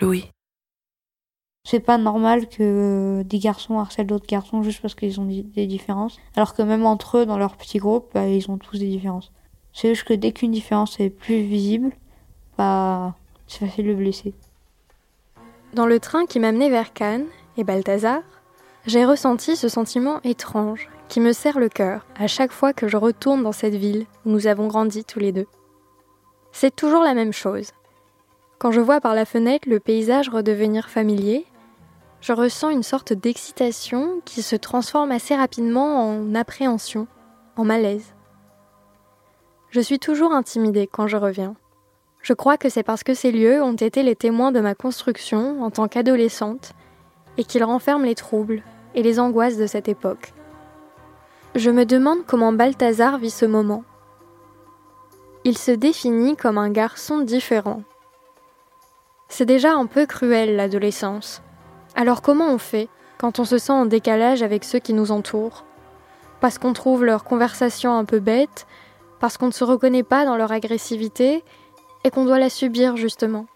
Louis. C'est pas normal que des garçons harcèlent d'autres garçons juste parce qu'ils ont des différences. Alors que même entre eux, dans leur petit groupe, bah, ils ont tous des différences. C'est juste que dès qu'une différence est plus visible, bah, c'est facile de blesser. Dans le train qui m'amenait vers Cannes et Balthazar, j'ai ressenti ce sentiment étrange qui me serre le cœur à chaque fois que je retourne dans cette ville où nous avons grandi tous les deux. C'est toujours la même chose. Quand je vois par la fenêtre le paysage redevenir familier, je ressens une sorte d'excitation qui se transforme assez rapidement en appréhension, en malaise. Je suis toujours intimidée quand je reviens. Je crois que c'est parce que ces lieux ont été les témoins de ma construction en tant qu'adolescente et qu'ils renferment les troubles et les angoisses de cette époque. Je me demande comment Balthazar vit ce moment. Il se définit comme un garçon différent. C'est déjà un peu cruel l'adolescence. Alors comment on fait quand on se sent en décalage avec ceux qui nous entourent? Parce qu'on trouve leur conversation un peu bête, parce qu'on ne se reconnaît pas dans leur agressivité et qu'on doit la subir justement.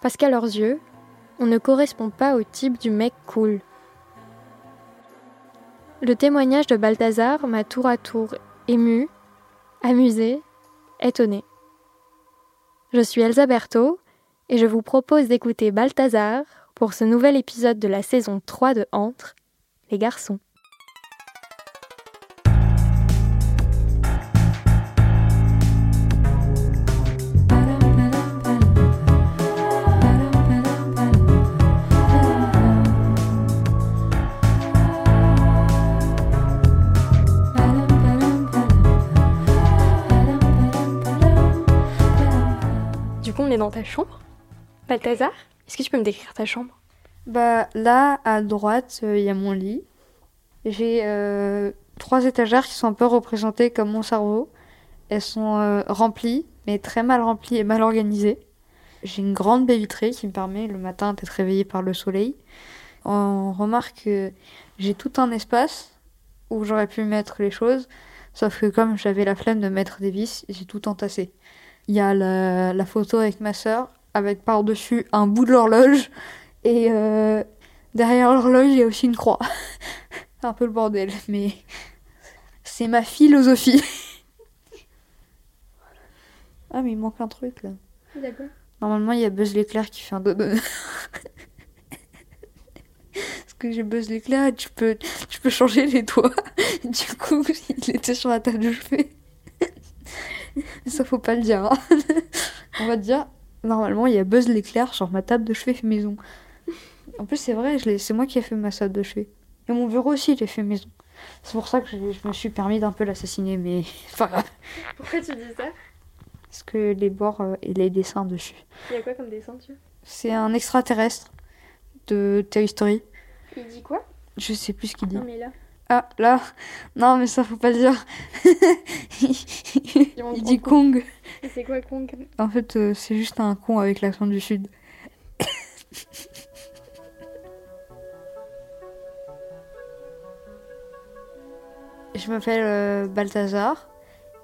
Parce qu'à leurs yeux, on ne correspond pas au type du mec cool. Le témoignage de Balthazar m'a tour à tour ému, amusé, étonné. Je suis Elsa et je vous propose d'écouter Balthazar pour ce nouvel épisode de la saison 3 de Entre, les garçons. Du coup, on est dans ta chambre? Balthazar, est-ce que tu peux me décrire ta chambre? Bah là, à droite, il y a mon lit. J'ai euh, trois étagères qui sont un peu représentées comme mon cerveau. Elles sont euh, remplies, mais très mal remplies et mal organisées. J'ai une grande baie vitrée qui me permet le matin d'être réveillée par le soleil. On remarque que j'ai tout un espace où j'aurais pu mettre les choses, sauf que comme j'avais la flemme de mettre des vis, j'ai tout entassé. Il y a la, la photo avec ma sœur, avec par-dessus un bout de l'horloge, et euh, derrière l'horloge, il y a aussi une croix. un peu le bordel, mais c'est ma philosophie. ah, mais il manque un truc là. D'accord. Normalement, il y a Buzz l'éclair qui fait un dodo. Parce que j'ai Buzz l'éclair et tu peux, tu peux changer les doigts. Du coup, il était sur la table de chevet. Ça, faut pas le dire. hein. On va dire, normalement, il y a Buzz l'éclair sur ma table de chevet maison. En plus, c'est vrai, c'est moi qui ai fait ma table de chevet. Et mon bureau aussi, je l'ai fait maison. C'est pour ça que je, je me suis permis d'un peu l'assassiner, mais grave. Pourquoi tu dis ça? Parce que les bords euh, et les dessins dessus. Il y a quoi comme dessin dessus C'est un extraterrestre de Toy Story. Il dit quoi? Je sais plus ce qu'il dit. Non mais là. Ah, là Non, mais ça, faut pas le dire. il dit Kong. C'est quoi con En fait, euh, c'est juste un con avec l'accent du sud. Je m'appelle euh, Balthazar,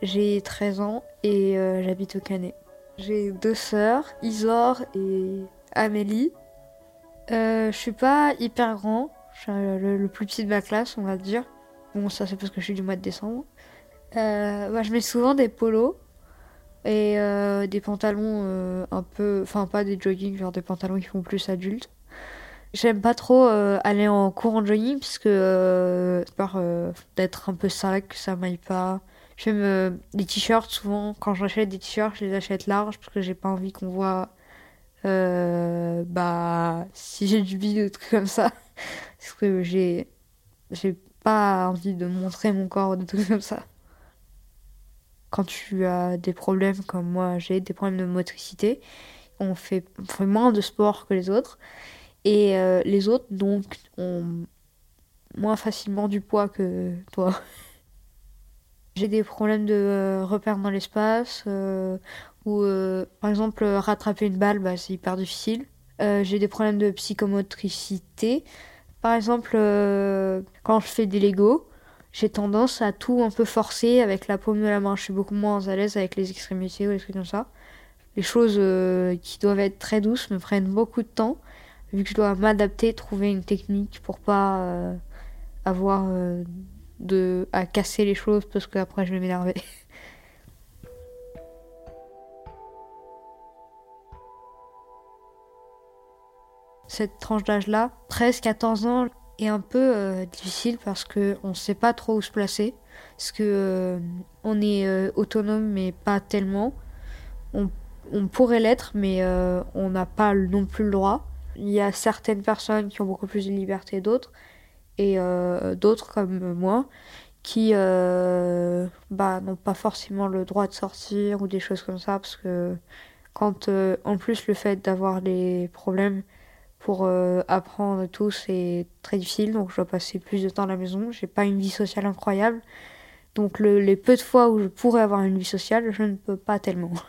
j'ai 13 ans et euh, j'habite au Canet. J'ai deux sœurs, Isor et Amélie. Je suis pas hyper grand, le, le plus petit de ma classe, on va dire. Bon, ça c'est parce que je suis du mois de décembre. Euh, bah, je mets souvent des polos et euh, des pantalons euh, un peu, enfin pas des jogging, genre des pantalons qui font plus adultes. J'aime pas trop aller en cours en jogging parce que peur euh, d'être un peu sale, que ça m'aille pas. J'aime les t-shirts souvent. Quand j'achète des t-shirts, je les achète larges parce que j'ai pas envie qu'on voit euh, bah si j'ai du bide ou des trucs comme ça. Parce que j'ai j'ai pas envie de montrer mon corps ou des trucs comme ça? quand tu as des problèmes comme moi, j'ai des problèmes de motricité, on fait, moins de sport que les autres. Et euh, les autres, donc, ont moins facilement du poids que toi. j'ai des problèmes de euh, repères dans l'espace, ou par exemple, rattraper une balle, bah, c'est hyper difficile. j'ai des problèmes de psychomotricité. Par exemple, quand je fais des Lego, j'ai tendance à tout un peu forcer avec la paume de la main. Je suis beaucoup moins à l'aise avec les extrémités ou des trucs comme ça. Les choses euh, qui doivent être très douces me prennent beaucoup de temps, vu que je dois m'adapter, trouver une technique pour pas euh, avoir euh, à casser les choses parce qu'après je vais m'énerver. Cette tranche d'âge-là, 13-14 ans, est un peu euh, difficile parce que on sait pas trop où se placer. Parce que euh, on est euh, autonome mais pas tellement. On, pourrait l'être mais on n'a pas non plus le droit. Il y a certaines personnes qui ont beaucoup plus de liberté d'autres et d'autres comme moi qui bah, n'ont pas forcément le droit de sortir ou des choses comme ça parce que en plus le fait d'avoir les problèmes pour euh, apprendre tout, c'est très difficile, donc je dois passer plus de temps à la maison. J'ai pas une vie sociale incroyable, donc les peu de fois où je pourrais avoir une vie sociale, je ne peux pas tellement.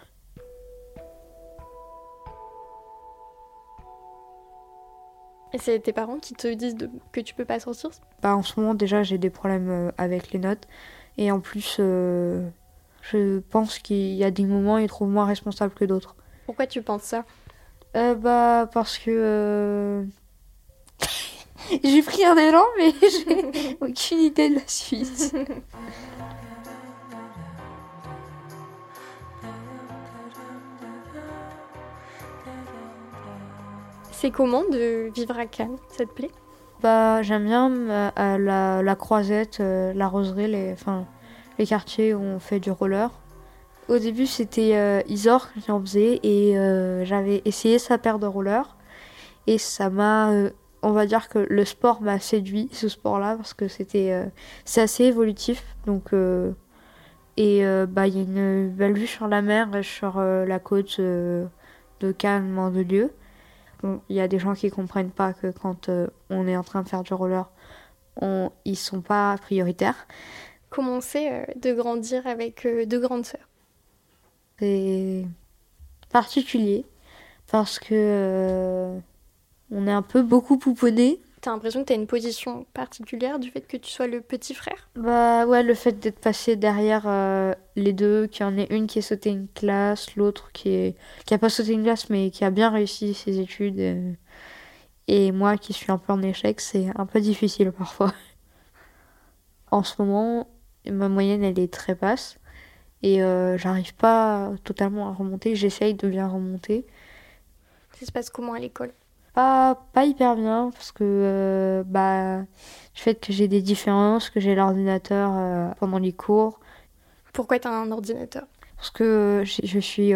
Et c'est tes parents qui te disent que tu peux pas sortir? Bah, En ce moment, déjà, j'ai des problèmes euh, avec les notes. Et en plus, euh, je pense qu'il y a des moments où ils trouvent moins responsable que d'autres. Pourquoi tu penses ça? Euh, bah, parce que. Euh, j'ai pris un élan, mais j'ai aucune idée de la suite. C'est comment de vivre à Cannes Ça te plaît? Bah, j'aime bien euh, la, la, croisette, la roseraie, les, enfin, les quartiers où on fait du roller. Au début, c'était euh, Isor qui en faisait et euh, j'avais essayé sa paire de rollers et ça m'a, euh, on va dire que le sport m'a séduit, ce sport-là, parce que c'était, c'est assez évolutif. Donc, et bah il y a une belle vue sur la mer et sur la côte de Cannes, Mandelieu. Bon, il y a des gens qui comprennent pas que quand on est en train de faire du roller, on, ils sont pas prioritaires. Comment c'est de grandir avec deux grandes sœurs? C'est particulier parce que euh, on est un peu beaucoup pouponné. T'as l'impression que t'as une position particulière du fait que tu sois le petit frère? Bah ouais, le fait d'être passé derrière euh, les deux, qu'il y en ait une qui a sauté une classe, l'autre qui est qui a pas sauté une classe mais qui a bien réussi ses études euh, et moi qui suis un peu en échec, c'est un peu difficile parfois. En ce moment, ma moyenne elle est très basse et euh, j'arrive pas totalement à remonter. J'essaye de bien remonter. Ça se passe comment à l'école? Pas, pas hyper bien parce que euh, bah, du fait que j'ai des différences, que j'ai l'ordinateur euh, pendant les cours. Pourquoi tu as un ordinateur? Parce que je, suis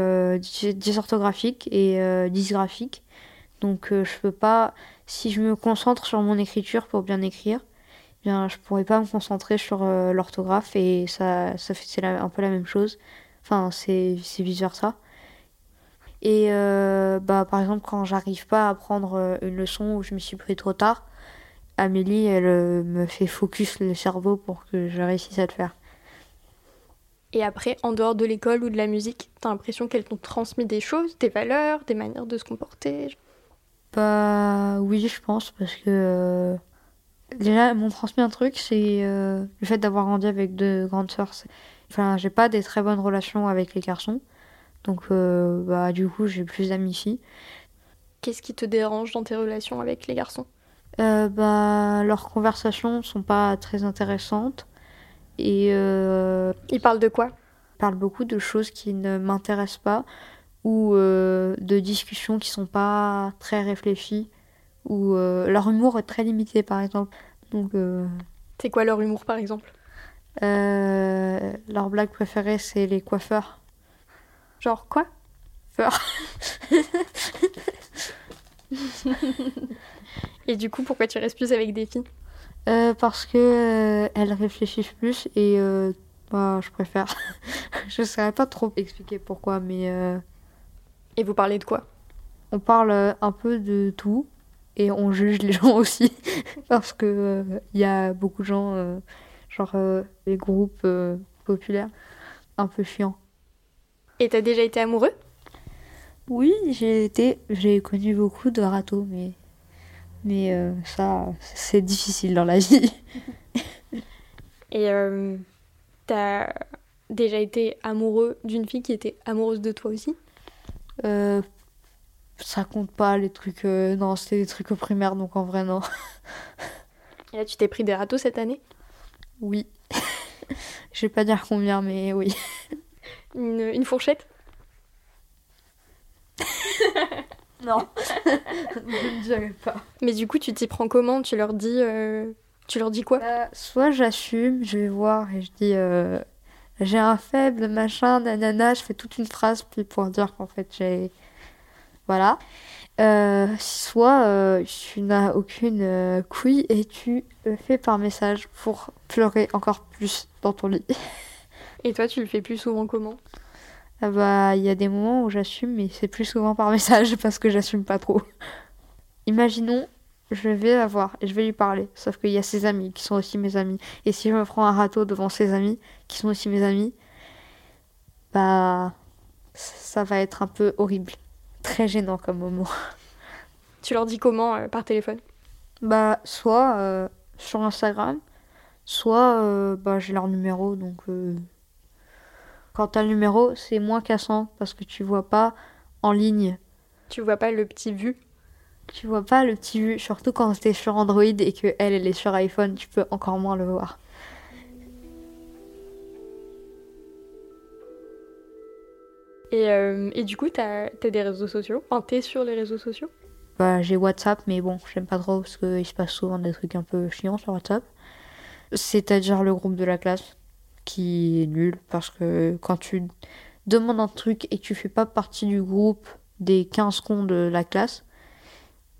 dysorthographique et dysgraphique. Donc je peux pas, si je me concentre sur mon écriture pour bien écrire, bien, je pourrais pas me concentrer sur euh, l'orthographe et ça, ça fait c'est un peu la même chose. Enfin, c'est vice versa. Et euh, bah, par exemple, quand j'arrive pas à prendre euh, une leçon où je me suis pris trop tard, Amélie, elle me fait focus le cerveau pour que je réussisse à le faire. Et après, en dehors de l'école ou de la musique, t'as l'impression qu'elles t'ont transmis des choses, des valeurs, des manières de se comporter? Bah oui, je pense, parce que Déjà, elles m'ont transmis un truc, c'est euh, le fait d'avoir grandi avec deux grandes sœurs. Enfin, j'ai pas des très bonnes relations avec les garçons. Donc, euh, bah, du coup, j'ai plus d'amis filles. Qu'est-ce qui te dérange dans tes relations avec les garçons? Euh, bah, Leurs conversations sont pas très intéressantes. Et. Ils parlent de quoi? Ils parlent beaucoup de choses qui ne m'intéressent pas ou de discussions qui sont pas très réfléchies ou euh, leur humour est très limité par exemple. Donc euh, c'est quoi leur humour par exemple? Euh, Leur blague préférée c'est les coiffeurs. Genre quoi? Feur. et du coup pourquoi tu restes plus avec des filles? Parce que elles réfléchissent plus et bah, je préfère. je ne saurais pas trop expliquer pourquoi, mais euh, Et vous parlez de quoi? on parle euh, un peu de tout et on juge les gens aussi parce que euh, il y a beaucoup de gens, euh, genre euh, les groupes euh, populaires, un peu chiants. Et t'as déjà été amoureux? Oui, j'ai été, j'ai connu beaucoup de râteaux, mais mais euh, ça, c'est difficile dans la vie. Et euh, t'as déjà été amoureux d'une fille qui était amoureuse de toi aussi? Euh, ça compte pas les trucs. euh, non, c'était des trucs au primaire, donc en vrai non. Et là, tu t'es pris des râteaux cette année? Oui. Je vais pas dire combien, mais oui. une, une fourchette? Non. Je ne dirais pas. Mais du coup, tu t'y prends comment? Tu leur dis, euh, tu leur dis quoi? Bah, soit j'assume, je vais voir et je dis euh, j'ai un faible, machin, nanana, je fais toute une phrase puis pour dire qu'en fait j'ai. Voilà. Euh, soit euh, tu n'as aucune euh, couille et tu le fais par message pour pleurer encore plus dans ton lit. Et toi, tu le fais plus souvent comment? Ah bah, il y a des moments où j'assume, mais c'est plus souvent par message parce que j'assume pas trop. Imaginons, je vais la voir et je vais lui parler, sauf qu'il y a ses amis qui sont aussi mes amis. Et si je me prends un râteau devant ses amis, qui sont aussi mes amis, bah, ça va être un peu horrible. Très gênant comme moment. Tu leur dis comment euh, par téléphone? Bah, soit euh, sur Instagram, soit euh, bah, j'ai leur numéro, donc quand t'as le numéro, c'est moins cassant parce que tu vois pas en ligne. Tu vois pas le petit vu? Tu vois pas le petit vu, surtout quand t'es sur Android et que elle, elle est sur iPhone, tu peux encore moins le voir. Et, euh, et du coup, t'as as des réseaux sociaux? Enfin, t'es sur les réseaux sociaux? Bah, j'ai WhatsApp, mais bon, j'aime pas trop parce qu'il se passe souvent des trucs un peu chiants sur WhatsApp. C'est-à-dire le groupe de la classe, qui est nul parce que quand tu demandes un truc et que tu fais pas partie du groupe des 15 cons de la classe,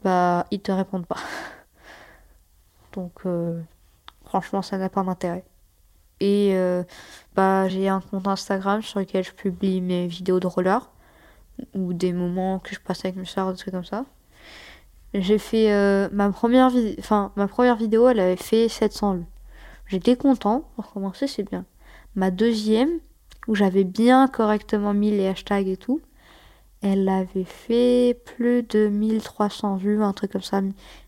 bah, ils te répondent pas. Donc, euh, franchement, ça n'a pas d'intérêt. Et euh, bah, j'ai un compte Instagram sur lequel je publie mes vidéos de roller ou des moments que je passe avec mes soeurs, des trucs comme ça. J'ai fait euh, ma première vi- enfin ma première vidéo, elle avait fait 700 vues. J'étais content, pour commencer, c'est bien. Ma deuxième, où j'avais bien correctement mis les hashtags et tout, elle avait fait plus de 1300 vues, un truc comme ça.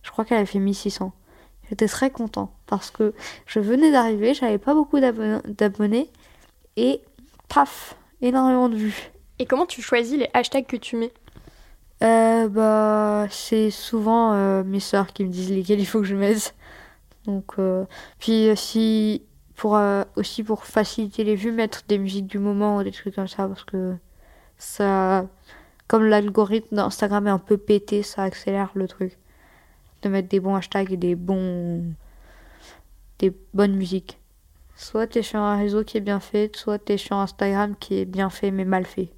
Je crois qu'elle avait fait 1600. J'étais très content parce que je venais d'arriver, j'avais pas beaucoup d'abon- d'abonnés et paf, énormément de vues. Et comment tu choisis les hashtags que tu mets? Euh, bah, c'est souvent euh, mes sœurs qui me disent lesquels il faut que je mette. Donc, euh, puis euh, si pour aussi pour faciliter les vues, mettre des musiques du moment ou des trucs comme ça parce que ça, comme l'algorithme d'Instagram est un peu pété, ça accélère le truc. De mettre des bons hashtags et des bons, des bonnes musiques. Soit t'es sur un réseau qui est bien fait, soit t'es sur Instagram qui est bien fait mais mal fait.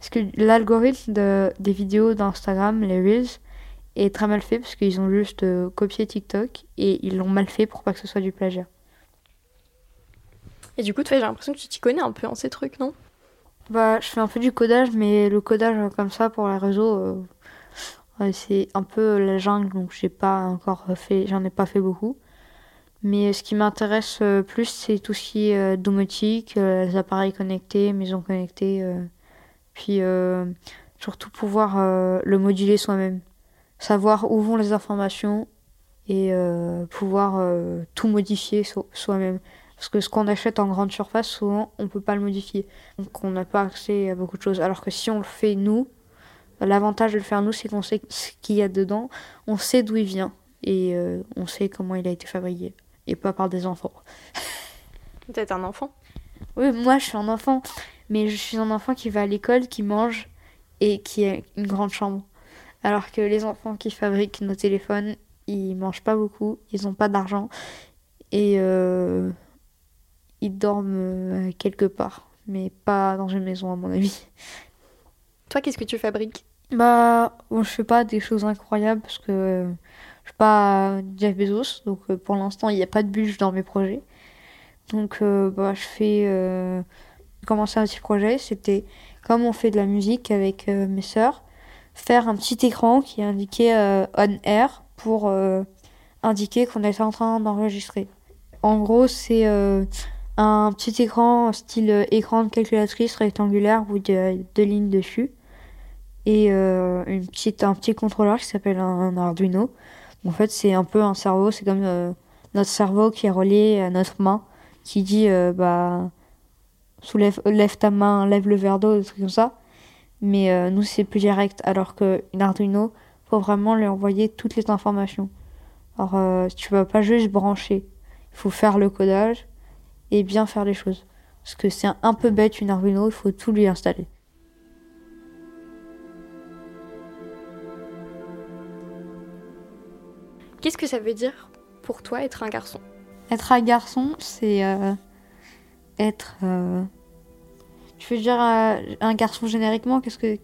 Parce que l'algorithme de- des vidéos d'Instagram, les Reels, est très mal fait parce qu'ils ont juste euh, copié TikTok et ils l'ont mal fait pour pas que ce soit du plagiat. Et du coup, toi, j'ai l'impression que tu t'y connais un peu en ces trucs, non? Bah, je fais un peu du codage, mais le codage euh, comme ça pour les réseaux, euh, c'est un peu la jungle, donc j'ai pas encore fait, j'en ai pas fait beaucoup. Mais euh, ce qui m'intéresse euh, plus, c'est tout ce qui est euh, domotique, les appareils connectés, maisons connectées, puis surtout pouvoir le moduler soi-même, savoir où vont les informations et pouvoir tout modifier so- soi-même. Parce que ce qu'on achète en grande surface, souvent, on peut pas le modifier. Donc on n'a pas accès à beaucoup de choses. Alors que si on le fait nous, l'avantage de le faire nous, c'est qu'on sait ce qu'il y a dedans, on sait d'où il vient et euh, on sait comment il a été fabriqué. Et pas par des enfants. Peut-être un enfant? Oui, moi je suis un enfant, mais je suis un enfant qui va à l'école, qui mange et qui a une grande chambre. Alors que les enfants qui fabriquent nos téléphones, ils mangent pas beaucoup, ils ont pas d'argent et euh, ils dorment euh, quelque part, mais pas dans une maison à mon avis. Toi, qu'est-ce que tu fabriques? Bah, bon, je fais pas des choses incroyables parce que euh, je suis pas Jeff Bezos, donc euh, pour l'instant il n'y a pas de bûche dans mes projets. Donc, bah, je fais. commencer un petit projet? C'était comme on fait de la musique avec mes sœurs, faire un petit écran qui est indiqué on air pour indiquer qu'on est en train d'enregistrer. En gros, c'est un petit écran style écran de calculatrice rectangulaire y a deux lignes dessus et euh, une petite, un petit contrôleur qui s'appelle un, Arduino. En fait, c'est un peu un cerveau, c'est comme euh, notre cerveau qui est relié à notre main, qui dit euh, bah soulève, lève ta main, lève le verre d'eau, des trucs comme ça. Mais nous, c'est plus direct, alors qu'une Arduino, faut vraiment lui envoyer toutes les informations. Alors, tu vas pas juste brancher, il faut faire le codage et bien faire les choses. Parce que c'est un peu bête une Arduino, il faut tout lui installer. Qu'est-ce que ça veut dire pour toi être un garçon? Être un garçon, c'est euh, être. Euh, je veux dire euh, un garçon génériquement. Qu'est-ce que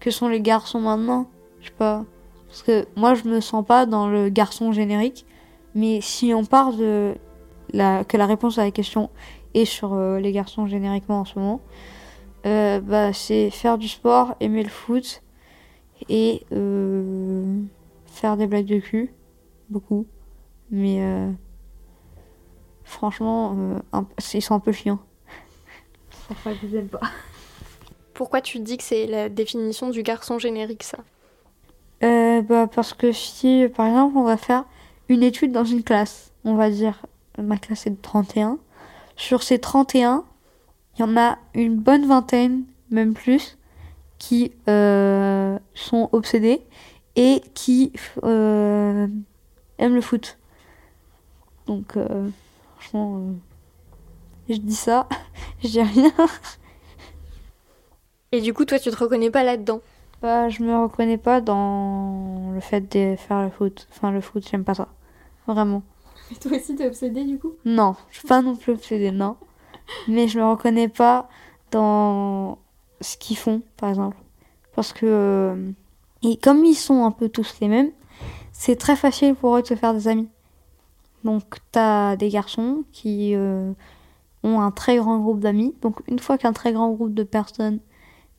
que sont les garçons maintenant? Je sais pas. Parce que moi, je me sens pas dans le garçon générique. Mais si on parle de la que la réponse à la question est sur les garçons génériquement en ce moment, bah c'est faire du sport, aimer le foot et faire des blagues de cul beaucoup. Mais euh, franchement, euh, ils sont un peu chiants. Parfois, je les aime pas. Pourquoi tu dis que c'est la définition du garçon générique, ça? Euh, bah, Parce que si, par exemple, on va faire une étude dans une classe, on va dire, ma classe est de 31. Sur ces 31, il y en a une bonne vingtaine, même plus, qui sont obsédés et qui aime le foot. Donc, euh, franchement, euh, je dis ça, je dis rien. Et du coup, toi, tu te reconnais pas là-dedans? Bah, je me reconnais pas dans le fait de faire le foot. Enfin, le foot, j'aime pas ça. Vraiment. Mais toi aussi, t'es obsédée du coup? Non, je suis pas non plus obsédée, non. Mais je me reconnais pas dans ce qu'ils font, par exemple. Parce que. Euh, et comme ils sont un peu tous les mêmes, c'est très facile pour eux de se faire des amis. Donc, tu as des garçons qui euh, ont un très grand groupe d'amis. Donc, une fois qu'un très grand groupe de personnes,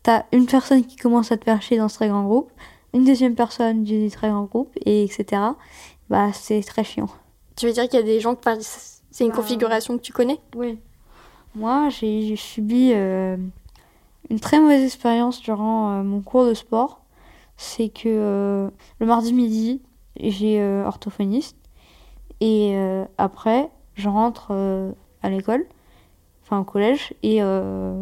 tu as une personne qui commence à te faire dans ce très grand groupe, une deuxième personne du très grand groupe, et etc. Bah, c'est très chiant. Tu veux dire qu'il y a des gens que c'est une bah, configuration que tu connais? Oui. Moi, j'ai subi euh, une très mauvaise expérience durant euh, mon cours de sport. C'est que le mardi midi, j'ai euh, orthophoniste. Et euh, après, je rentre euh, à l'école, enfin au collège, et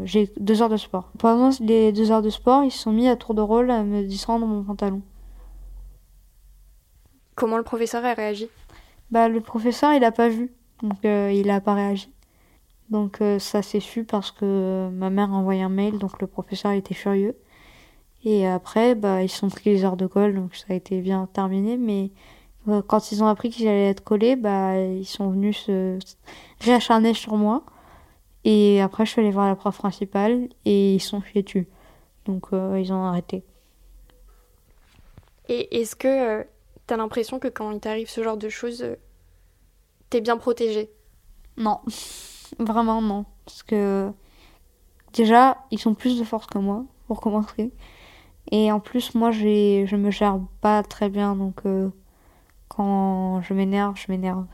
j'ai deux heures de sport. Pendant les deux heures de sport, ils se sont mis à tour de rôle à me descendre mon pantalon. Comment le professeur a réagi? Bah le professeur il a pas vu, donc il a pas réagi. Donc ça s'est su parce que ma mère a envoyé un mail, donc le professeur était furieux. Et après, bah, ils sont pris les heures de colle, donc ça a été bien terminé. Mais euh, quand ils ont appris qu'ils allaient être collés, bah, ils sont venus se réacharner sur moi. Et après, je suis allée voir la prof principale et ils sont fiés. Donc, euh, ils ont arrêté. Et est-ce que euh, tu as l'impression que quand il t'arrive ce genre de choses, t'es bien protégée Non, vraiment non. Parce que déjà, ils sont plus de force que moi, pour commencer. Et en plus, moi, j'ai, je me gère pas très bien, donc euh, quand je m'énerve, je m'énerve.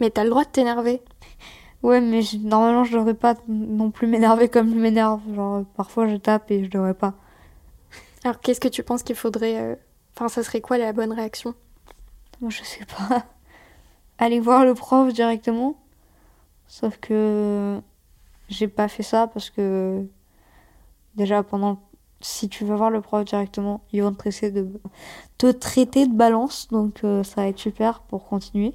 Mais t'as le droit de t'énerver. Ouais, mais normalement, je devrais pas non plus m'énerver comme je m'énerve. Genre, parfois, je tape et je devrais pas. Alors, qu'est-ce que tu penses qu'il faudrait. Euh, enfin, ça serait quoi la bonne réaction Moi, je sais pas. Aller voir le prof directement. Sauf que j'ai pas fait ça parce que déjà pendant si tu veux voir le prof directement, ils vont te traiter de, te traiter de balance, donc euh, ça va être super pour continuer.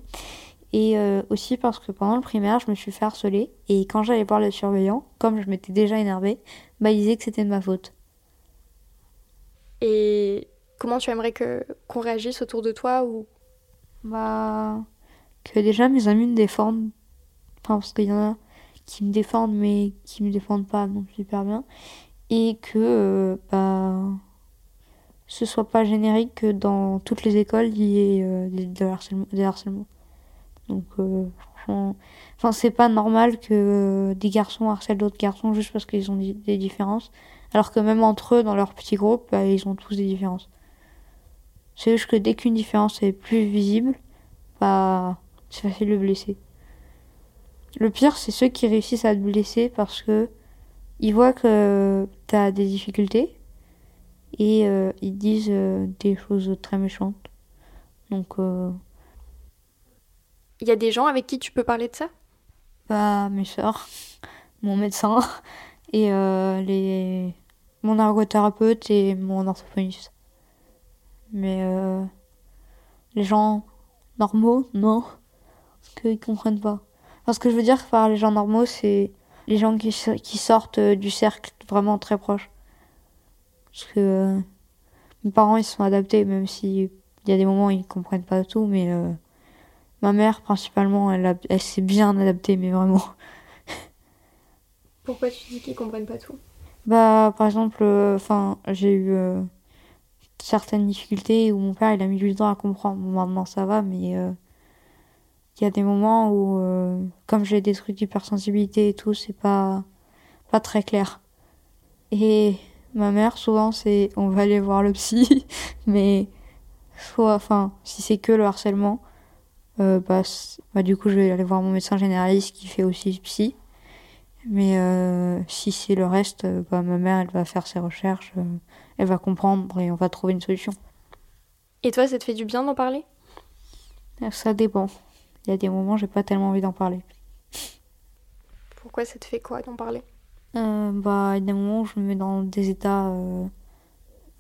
Et euh, aussi parce que pendant le primaire, je me suis fait harceler, et quand j'allais voir le surveillant, comme je m'étais déjà énervée, bah il disait que c'était de ma faute. Et comment tu aimerais que qu'on réagisse autour de toi ou? Bah que déjà mes amis me défendent, enfin parce qu'il y en a qui me défendent mais qui me défendent pas donc super bien et que euh, bah, ce soit pas générique que dans toutes les écoles il y ait euh, des, harcèlements, Donc, euh, franchement, enfin, c'est pas normal que des garçons harcèlent d'autres garçons juste parce qu'ils ont des différences. Alors que même entre eux, dans leur petit groupe, bah, ils ont tous des différences. C'est juste que dès qu'une différence est plus visible, bah, c'est facile de blesser. Le pire, c'est ceux qui réussissent à te blesser parce que ils voient que tu as des difficultés et euh, ils disent euh, des choses très méchantes. Donc. Euh, Il y a des gens avec qui tu peux parler de ça? Bah, mes soeurs, mon médecin et les mon ergothérapeute et mon orthophoniste. Mais les gens normaux, non, parce qu'ils comprennent pas. Enfin, ce que je veux dire par les gens normaux, c'est les gens qui, qui sortent du cercle vraiment très proche. Parce que euh, mes parents, ils sont adaptés, même si il y a des moments où ils comprennent pas tout, mais euh, ma mère, principalement, elle, elle s'est bien adaptée, mais vraiment. Pourquoi tu dis qu'ils comprennent pas tout? Bah, par exemple, euh, enfin, j'ai eu certaines difficultés où mon père, il a mis du temps à comprendre. maintenant, ça va, mais il y a des moments où, comme j'ai des trucs d'hypersensibilité et tout, c'est pas, pas très clair. Et Ma mère, souvent, c'est on va aller voir le psy, mais soit, enfin, si c'est que le harcèlement, euh, bah, bah, du coup, je vais aller voir mon médecin généraliste qui fait aussi psy. Mais euh, si c'est le reste, euh, bah, ma mère, elle va faire ses recherches, elle va comprendre et on va trouver une solution. Et toi, ça te fait du bien d'en parler? Ça dépend. Il y a des moments, j'ai pas tellement envie d'en parler. Pourquoi ça te fait quoi d'en parler? Euh, bah, il y a des moments où je me mets dans des états euh,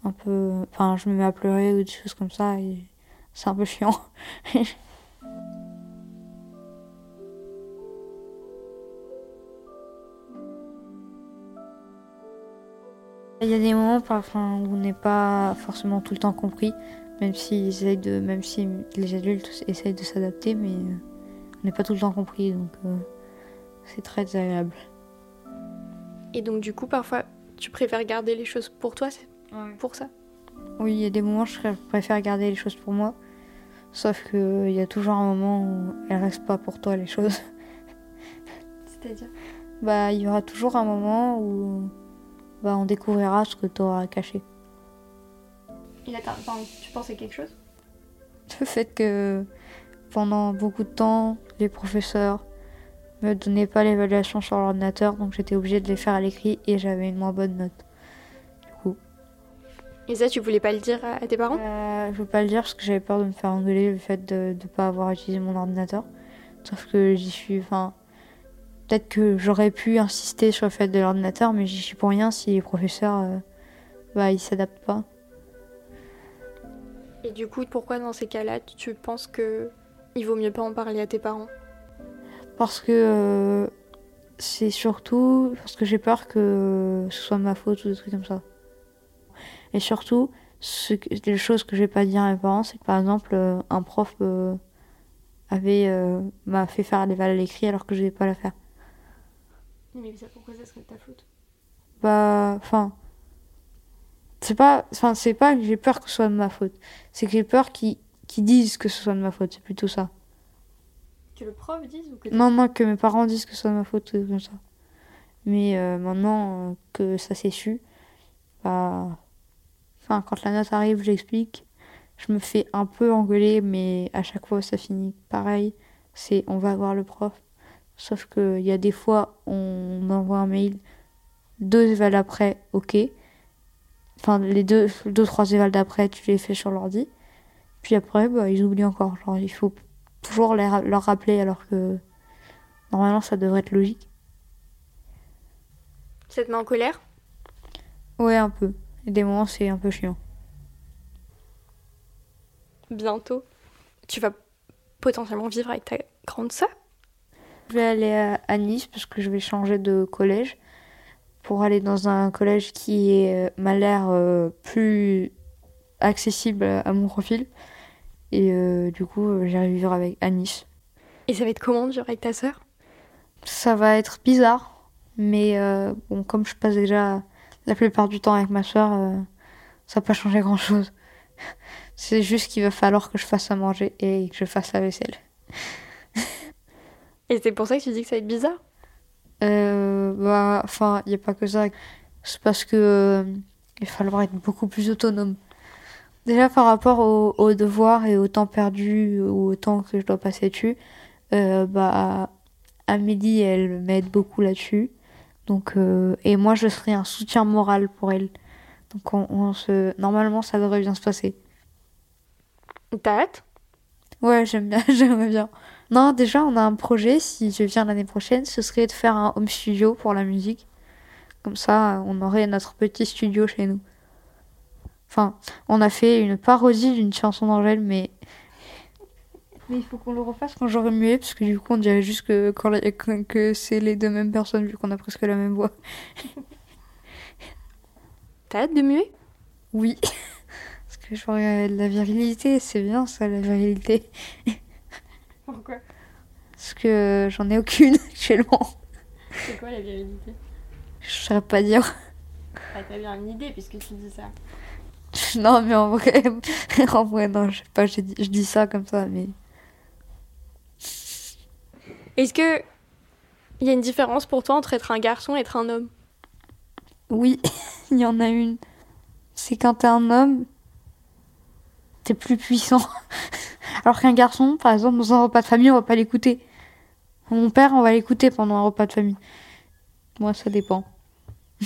un peu. Enfin, je me mets à pleurer ou des choses comme ça et c'est un peu chiant. Il y a des moments enfin, où on n'est pas forcément tout le temps compris, même si, de, même si les adultes essayent de s'adapter, mais euh, on n'est pas tout le temps compris, donc c'est très désagréable. Et donc du coup, parfois, tu préfères garder les choses pour toi, c'est pour ça? Oui, il y a des moments où je préfère garder les choses pour moi. Sauf qu'il y a toujours un moment où elles restent pas pour toi, les choses. C'est-à-dire? Bah, il y aura toujours un moment où bah, on découvrira ce que tu auras caché. Et là, tu penses à quelque chose? Le fait que pendant beaucoup de temps, les professeurs, me donnait pas l'évaluation sur l'ordinateur, donc j'étais obligée de les faire à l'écrit et j'avais une moins bonne note. Du coup. Et ça, tu voulais pas le dire à tes parents? Euh, Je veux pas le dire parce que j'avais peur de me faire engueuler le fait de ne pas avoir utilisé mon ordinateur. Sauf que j'y suis. Enfin, peut-être que j'aurais pu insister sur le fait de l'ordinateur, mais j'y suis pour rien si les professeurs, euh, bah, ils s'adaptent pas. Et du coup, pourquoi dans ces cas-là, tu penses que il vaut mieux pas en parler à tes parents? Parce que euh, c'est surtout parce que j'ai peur que ce soit ma faute ou des trucs comme ça. Et surtout, ce, les choses que je vais pas dire à mes parents, c'est que par exemple, euh, un prof euh, avait m'a fait faire l'éval à l'écrit alors que je vais pas la faire. Mais pourquoi ça serait de ta faute? Bah, enfin, c'est pas, enfin, c'est pas que j'ai peur que ce soit de ma faute. C'est que j'ai peur qu'ils disent que ce soit de ma faute. C'est plutôt ça. Que le prof dise ou que Non, non, que mes parents disent que c'est ma faute, comme ça. Mais euh, maintenant euh, que ça s'est su, bah. Enfin, quand la note arrive, j'explique. Je me fais un peu engueuler, mais à chaque fois, ça finit pareil. C'est on va voir le prof. Sauf qu'il y a des fois, on envoie un mail, deux évals après, ok. Enfin, les deux, deux trois évals d'après, tu les fais sur l'ordi. Puis après, bah, ils oublient encore. Genre, il faut toujours leur rappeler alors que normalement ça devrait être logique. Ça te met en colère? Ouais, un peu. Et des moments, c'est un peu chiant. Bientôt, tu vas potentiellement vivre avec ta grande sœur? Je vais aller à Nice parce que je vais changer de collège pour aller dans un collège qui euh, m'a l'air euh, plus accessible à mon profil. Et euh, du coup, euh, j'irai vivre avec Anis. Et ça va être comment de vivre avec ta sœur? Ça va être bizarre, mais euh, bon, comme je passe déjà la plupart du temps avec ma sœur, ça n'a pas changé grand chose. C'est juste qu'il va falloir que je fasse à manger et que je fasse la vaisselle. Et c'est pour ça que tu dis que ça va être bizarre euh, Bah, enfin, il n'y a pas que ça. C'est parce que euh, il va falloir être beaucoup plus autonome. Déjà par rapport aux, devoirs et au temps perdu ou au temps que je dois passer dessus, euh, bah Amélie elle m'aide beaucoup là-dessus. Donc euh, et moi je serai un soutien moral pour elle. Donc on, se normalement ça devrait bien se passer. T'as hâte? Ouais, j'aime bien, j'aimerais bien. Non, déjà on a un projet si je viens l'année prochaine, ce serait de faire un home studio pour la musique. Comme ça, on aurait notre petit studio chez nous. Enfin, on a fait une parodie d'une chanson d'Angèle, mais. Mais il faut qu'on le refasse quand j'aurai mué, parce que du coup, on dirait juste que, que c'est les deux mêmes personnes, vu qu'on a presque la même voix. T'as hâte de muer Oui. Parce que j'aurais de la virilité, c'est bien ça, la virilité. Pourquoi Parce que j'en ai aucune actuellement. C'est quoi la virilité Je saurais pas dire. Ah, t'as bien une idée puisque tu dis ça. non, mais en vrai, en vrai, non, je sais pas, je dis, je dis ça comme ça, mais. Est-ce que il y a une différence pour toi entre être un garçon et être un homme? Oui, il y en a une. C'est quand t'es un homme, t'es plus puissant. Alors qu'un garçon, par exemple, dans un repas de famille, on va pas l'écouter. Mon père, on va l'écouter pendant un repas de famille. Moi, ça dépend.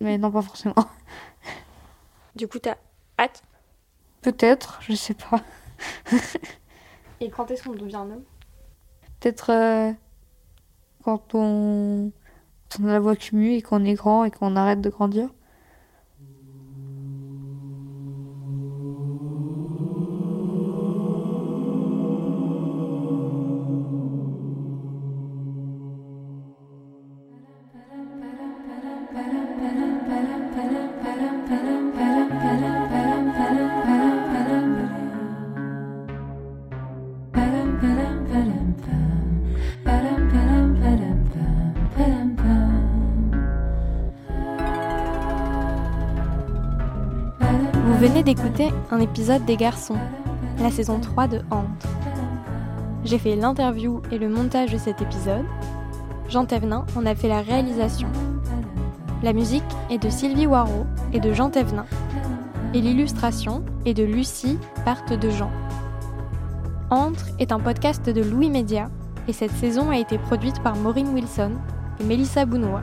Mais non, pas forcément. Du coup, t'as hâte? Peut-être, je sais pas. Et quand est-ce qu'on devient un homme? Peut-être euh, quand on... on a la voix qui mue et qu'on est grand et qu'on arrête de grandir. Épisode des Garçons, la saison 3 de Hante. J'ai fait l'interview et le montage de cet épisode. Jean Thévenin en a fait la réalisation. La musique est de Sylvie Waro et de Jean Thévenin. Et l'illustration est de Lucie Parte de Jean. Entre est un podcast de Louis Média et cette saison a été produite par Maureen Wilson et Mélissa Bounois.